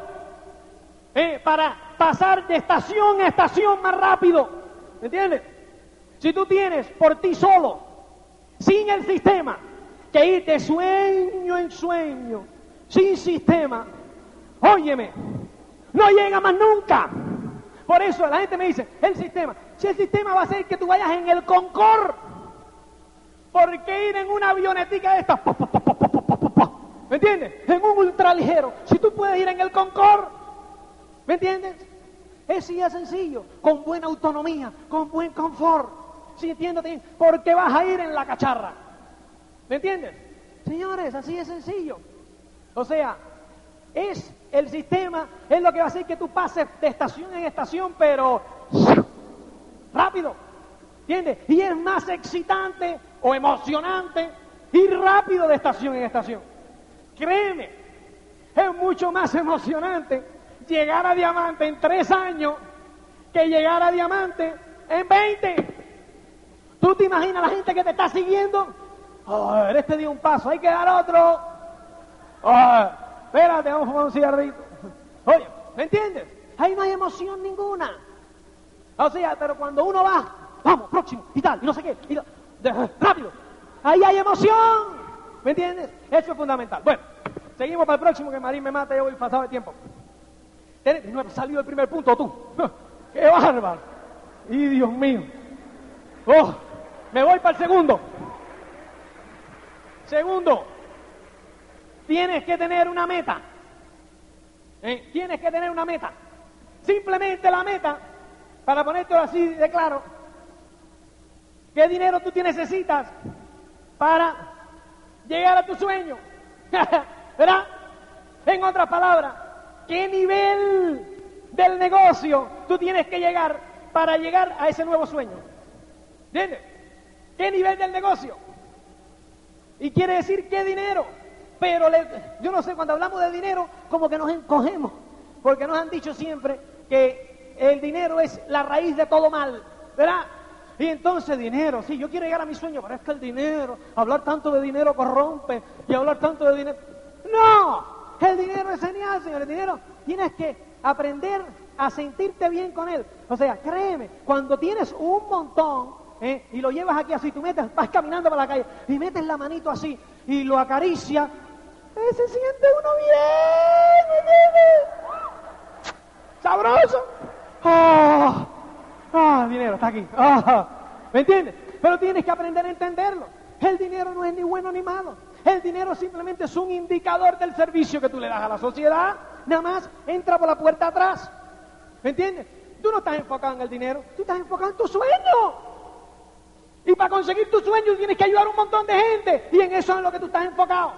¿eh? para pasar de estación a estación más rápido. ¿Me entiendes? Si tú tienes por ti solo, sin el sistema, que ir de sueño en sueño, sin sistema, óyeme, no llega más nunca. Por eso la gente me dice, el sistema, si el sistema va a hacer que tú vayas en el Concorde, ¿por qué ir en una avionetica de estas? ¿Me entiendes? En un ultraligero. Si tú puedes ir en el Concorde, ¿me entiendes? Es sencillo, con buena autonomía, con buen confort. ¿Sí entiendes? Porque vas a ir en la cacharra. ¿Me entiendes? Señores, así es sencillo. O sea, es el sistema, es lo que va a hacer que tú pases de estación en estación, pero rápido. ¿Entiendes? Y es más excitante o emocionante ir rápido de estación en estación. Créeme, es mucho más emocionante llegar a diamante en tres años que llegar a diamante en veinte. ¿Tú te imaginas la gente que te está siguiendo? Oh, este dio un paso, hay que dar otro. Oh, espérate, vamos a fumar un cigarrito. Oye, ¿me entiendes? Ahí no hay emoción ninguna. O sea, pero cuando uno va, vamos, próximo, y tal, y no sé qué, rápido. Ahí hay emoción. ¿Me entiendes? Eso es fundamental. Bueno, seguimos para el próximo que Marín me mata, yo voy pasado de tiempo. No has salido el primer punto tú. ¡Qué bárbaro! ¡Y Dios mío! ¡Oh! Me voy para el segundo. Segundo, tienes que tener una meta. ¿Eh? Tienes que tener una meta. Simplemente la meta, para ponértelo así de claro, ¿qué dinero tú necesitas para llegar a tu sueño? ¿Verdad? En otras palabras, ¿Qué nivel del negocio tú tienes que llegar para llegar a ese nuevo sueño? ¿Entiendes? ¿Qué nivel del negocio? Y quiere decir qué dinero. Pero yo no sé, cuando hablamos de dinero, como que nos encogemos. Porque nos han dicho siempre que el dinero es la raíz de todo mal. ¿Verdad? Y entonces dinero, sí, yo quiero llegar a mi sueño, pero es que el dinero, hablar tanto de dinero corrompe y hablar tanto de dinero. No, el dinero es genial, señor. El dinero tienes que aprender a sentirte bien con él. O sea, créeme, cuando tienes un montón ¿eh? y lo llevas aquí así, tú metes, vas caminando por la calle y metes la manito así y lo acaricia, eh, se siente uno bien, ¿me Sabroso. Ah, dinero, está aquí. Ah, ¿Me entiendes? Pero tienes que aprender a entenderlo. El dinero no es ni bueno ni malo. El dinero simplemente es un indicador del servicio que tú le das a la sociedad. Nada más entra por la puerta atrás. ¿Me entiendes? Tú no estás enfocado en el dinero, tú estás enfocado en tu sueño. Y para conseguir tu sueño tienes que ayudar a un montón de gente. Y en eso es en lo que tú estás enfocado.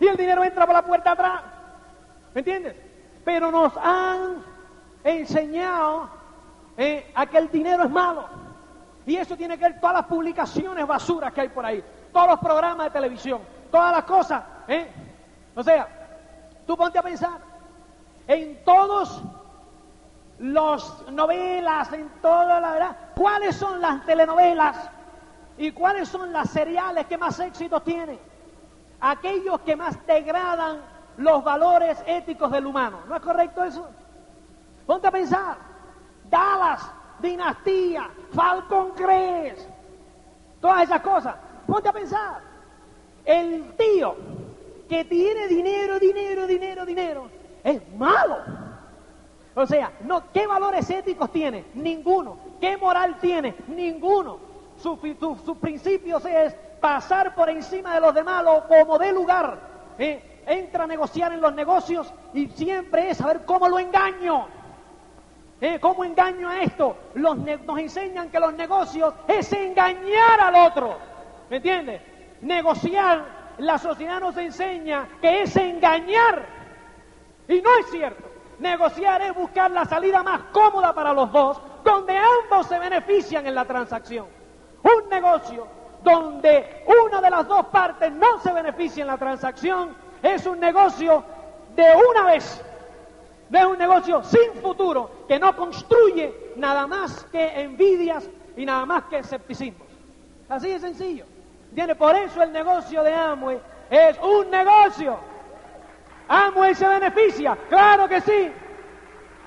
Y el dinero entra por la puerta atrás. ¿Me entiendes? Pero nos han enseñado eh, a que el dinero es malo. Y eso tiene que ver todas las publicaciones basuras que hay por ahí, todos los programas de televisión, todas las cosas. ¿eh? O sea, tú ponte a pensar en todos los novelas, en toda la verdad, cuáles son las telenovelas y cuáles son las seriales que más éxito tienen. Aquellos que más degradan los valores éticos del humano. ¿No es correcto eso? Ponte a pensar. Dallas, Dinastía, Falcon Crest, todas esas cosas. Ponte a pensar. El tío que tiene dinero, dinero, dinero, dinero, es malo. O sea, no, ¿qué valores éticos tiene? Ninguno. ¿Qué moral tiene? Ninguno. Su, su, principio es pasar por encima de los demás como de lugar. ¿eh? Entra a negociar en los negocios y siempre es saber cómo lo engaño. ¿Eh? ¿Cómo engaño a esto? Los nos enseñan que los negocios es engañar al otro. ¿Me entiendes? Negociar, la sociedad nos enseña que es engañar. Y no es cierto. Negociar es buscar la salida más cómoda para los dos, donde ambos se benefician en la transacción. Un negocio donde una de las dos partes no se beneficia en la transacción es un negocio de una vez no es un negocio sin futuro que no construye nada más que envidias y nada más que escepticismo. Así de sencillo. ¿Entiende? Por eso el negocio de Amway es un negocio. Amway se beneficia, claro que sí.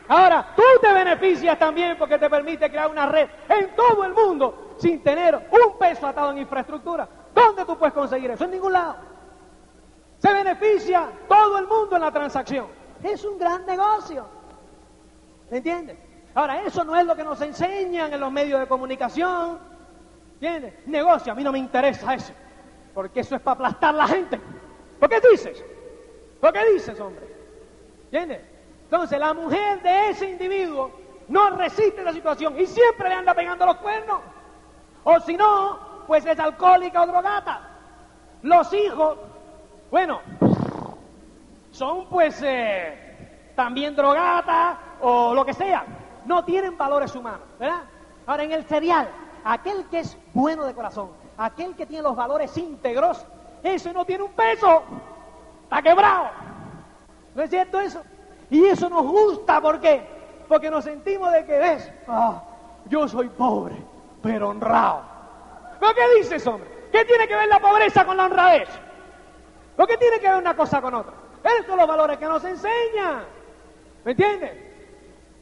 Ahora, tú te beneficias también porque te permite crear una red en todo el mundo sin tener un peso atado en infraestructura. ¿Dónde tú puedes conseguir eso? En ningún lado. Se beneficia todo el mundo en la transacción. Es un gran negocio. ¿Me entiendes? Ahora, eso no es lo que nos enseñan en los medios de comunicación. ¿Entiendes? Negocio, a mí no me interesa eso. Porque eso es para aplastar a la gente. ¿Por qué dices? ¿Por qué dices, hombre? ¿Entiendes? Entonces, la mujer de ese individuo no resiste la situación y siempre le anda pegando los cuernos. O si no, pues es alcohólica o drogata. Los hijos, bueno, son pues eh, también drogatas o lo que sea. No tienen valores humanos, ¿verdad? Ahora, en el cereal, aquel que es bueno de corazón, aquel que tiene los valores íntegros, ese no tiene un peso, está quebrado. ¿No es cierto eso? Y eso nos gusta, ¿por qué? Porque nos sentimos de que ves, ah, yo soy pobre, pero honrado. ¿Pero qué dices, hombre? ¿Qué tiene que ver la pobreza con la honradez? ¿Por qué tiene que ver una cosa con otra? Esos son los valores que nos enseñan. ¿Me entiendes?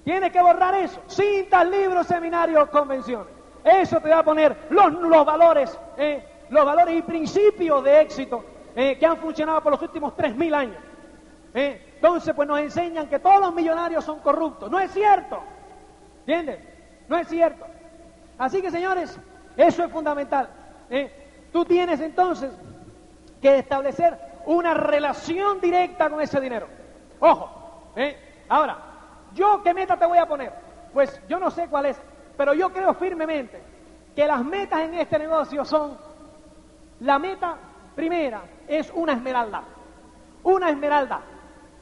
Tienes que borrar eso. Cintas, libros, seminarios, convenciones. Eso te va a poner los, los valores, eh, los valores y principios de éxito eh, que han funcionado por los últimos 3.000 años. Eh. Entonces, pues nos enseñan que todos los millonarios son corruptos. No es cierto. ¿Entiendes? No es cierto. Así que, señores, eso es fundamental. Tú tienes entonces que establecer una relación directa con ese dinero. Ojo, ¿eh? ahora, ¿yo qué meta te voy a poner? Pues yo no sé cuál es, pero yo creo firmemente que las metas en este negocio son, la meta primera es una esmeralda, una esmeralda,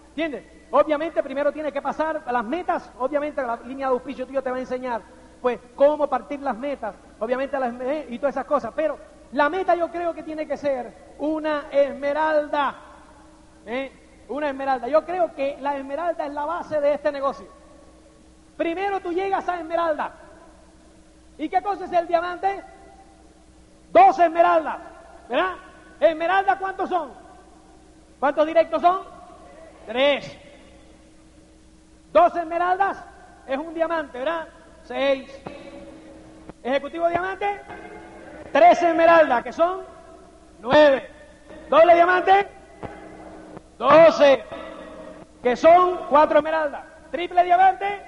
¿entiendes? Obviamente primero tiene que pasar las metas, obviamente la línea de auspicio tío te va a enseñar, pues, cómo partir las metas, obviamente las, eh, y todas esas cosas, pero la meta yo creo que tiene que ser una esmeralda. ¿eh? Una esmeralda. Yo creo que la esmeralda es la base de este negocio. Primero tú llegas a esmeralda. ¿Y qué cosa es el diamante? Dos esmeraldas. ¿Verdad? ¿Esmeralda cuántos son? ¿Cuántos directos son? Tres. Dos esmeraldas es un diamante, ¿verdad? Seis. ¿Ejecutivo diamante? Tres esmeraldas, que son nueve. Doble diamante, doce, que son cuatro esmeraldas. Triple diamante,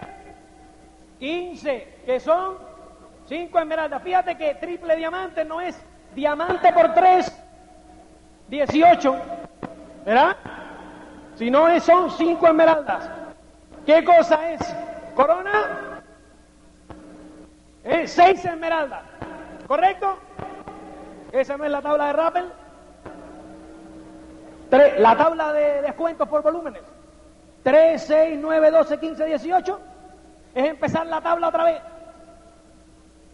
quince, que son cinco esmeraldas. Fíjate que triple diamante no es diamante por tres, dieciocho, ¿verdad? Si no es, son cinco esmeraldas. ¿Qué cosa es? Corona, es seis esmeraldas. ¿Correcto? ¿Esa no es la tabla de Rappel? la tabla de descuentos por volúmenes. 3, 6, 9, 12, 15, 18, es empezar la tabla otra vez.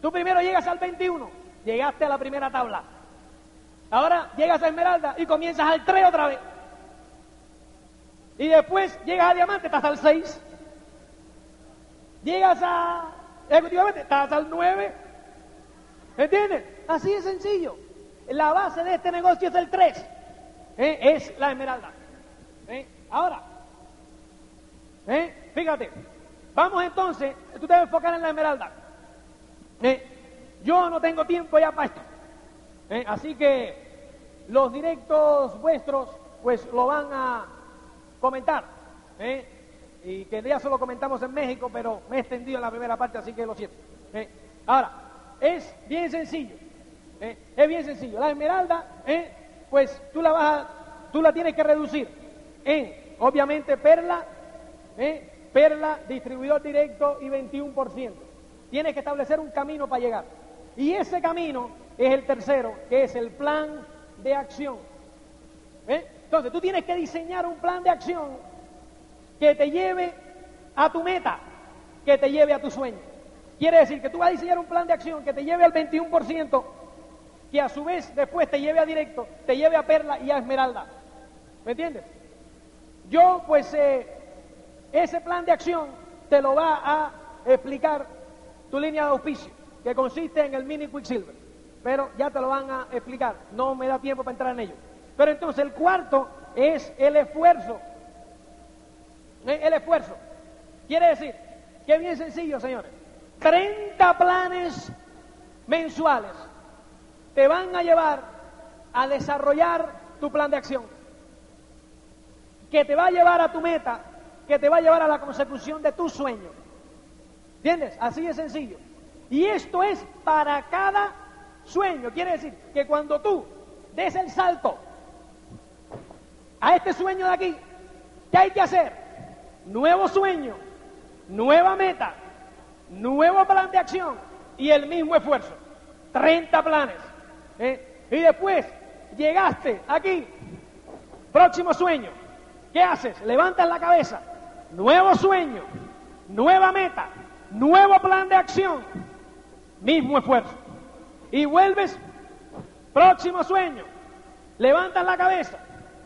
Tú primero llegas al 21, llegaste a la primera tabla. Ahora llegas a Esmeralda y comienzas al 3 otra vez. Y después llegas a Diamante, estás al 6. Llegas a Ejecutivamente, estás al 9. ¿Entiendes? Así de sencillo. La base de este negocio es el 3. ¿eh? Es la Esmeralda. ¿eh? Ahora, ¿eh? fíjate, vamos entonces, tú te debes enfocar en la Esmeralda. Yo no tengo tiempo ya para esto. Así que los directos vuestros, pues lo van a comentar. Y que ya solo comentamos en México, pero me he extendido en la primera parte, así que lo siento. Ahora, es bien sencillo. ¿eh? Es bien sencillo. La esmeralda, pues tú la vas tú la tienes que reducir en, obviamente, perla, perla, distribuidor directo y 21%. Tienes que establecer un camino para llegar. Y ese camino es el tercero, que es el plan de acción. Entonces, tú tienes que diseñar un plan de acción que te lleve a tu meta, que te lleve a tu sueño. Quiere decir que tú vas a diseñar un plan de acción que te lleve al 21%, que a su vez después te lleve a directo, te lleve a perla y a esmeralda. ¿Me entiendes? Yo, pues, eh, ese plan de acción te lo va a explicar tu línea de auspicio, que consiste en el mini Quicksilver. Pero ya te lo van a explicar, no me da tiempo para entrar en ello. Pero entonces el cuarto es el esfuerzo. Eh, el esfuerzo. Quiere decir que es bien sencillo, señores. 30 planes mensuales te van a llevar a desarrollar tu plan de acción. Que te va a llevar a tu meta, que te va a llevar a la consecución de tu sueño. ¿Entiendes? Así de sencillo. Y esto es para cada sueño. Quiere decir que cuando tú des el salto a este sueño de aquí, ¿qué hay que hacer? Nuevo sueño, nueva meta, nuevo plan de acción y el mismo esfuerzo. 30 planes. ¿eh? Y después llegaste aquí, próximo sueño. ¿Qué haces? Levantas la cabeza. Nuevo sueño, nueva meta, nuevo plan de acción, mismo esfuerzo. Y vuelves, próximo sueño. Levantas la cabeza,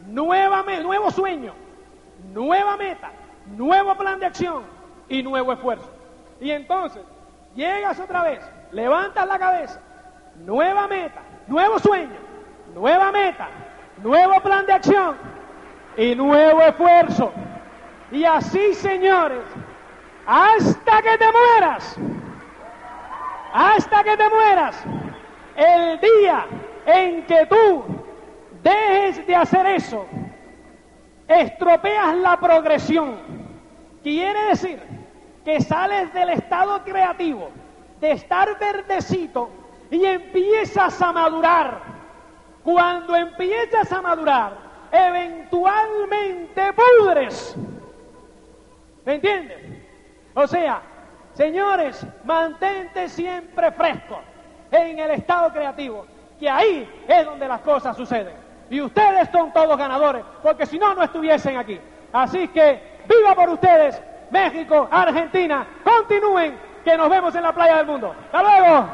nueva nuevo sueño, nueva meta, nuevo plan de acción y nuevo esfuerzo. Y entonces llegas otra vez, levantas la cabeza, nueva meta, nuevo sueño, nueva meta, nuevo plan de acción y nuevo esfuerzo. Y así, señores, hasta que te mueras, hasta que te mueras, el día en que tú dejes de hacer eso, estropeas la progresión. Quiere decir que sales del estado creativo, de estar verdecito, y empiezas a madurar. Cuando empiezas a madurar, eventualmente pudres. ¿Me entiendes? O sea, señores, mantente siempre fresco en el estado creativo, que ahí es donde las cosas suceden. Y ustedes son todos ganadores, porque si no, no estuviesen aquí. Así que, viva por ustedes, México, Argentina, continúen, que nos vemos en la playa del mundo. Hasta luego.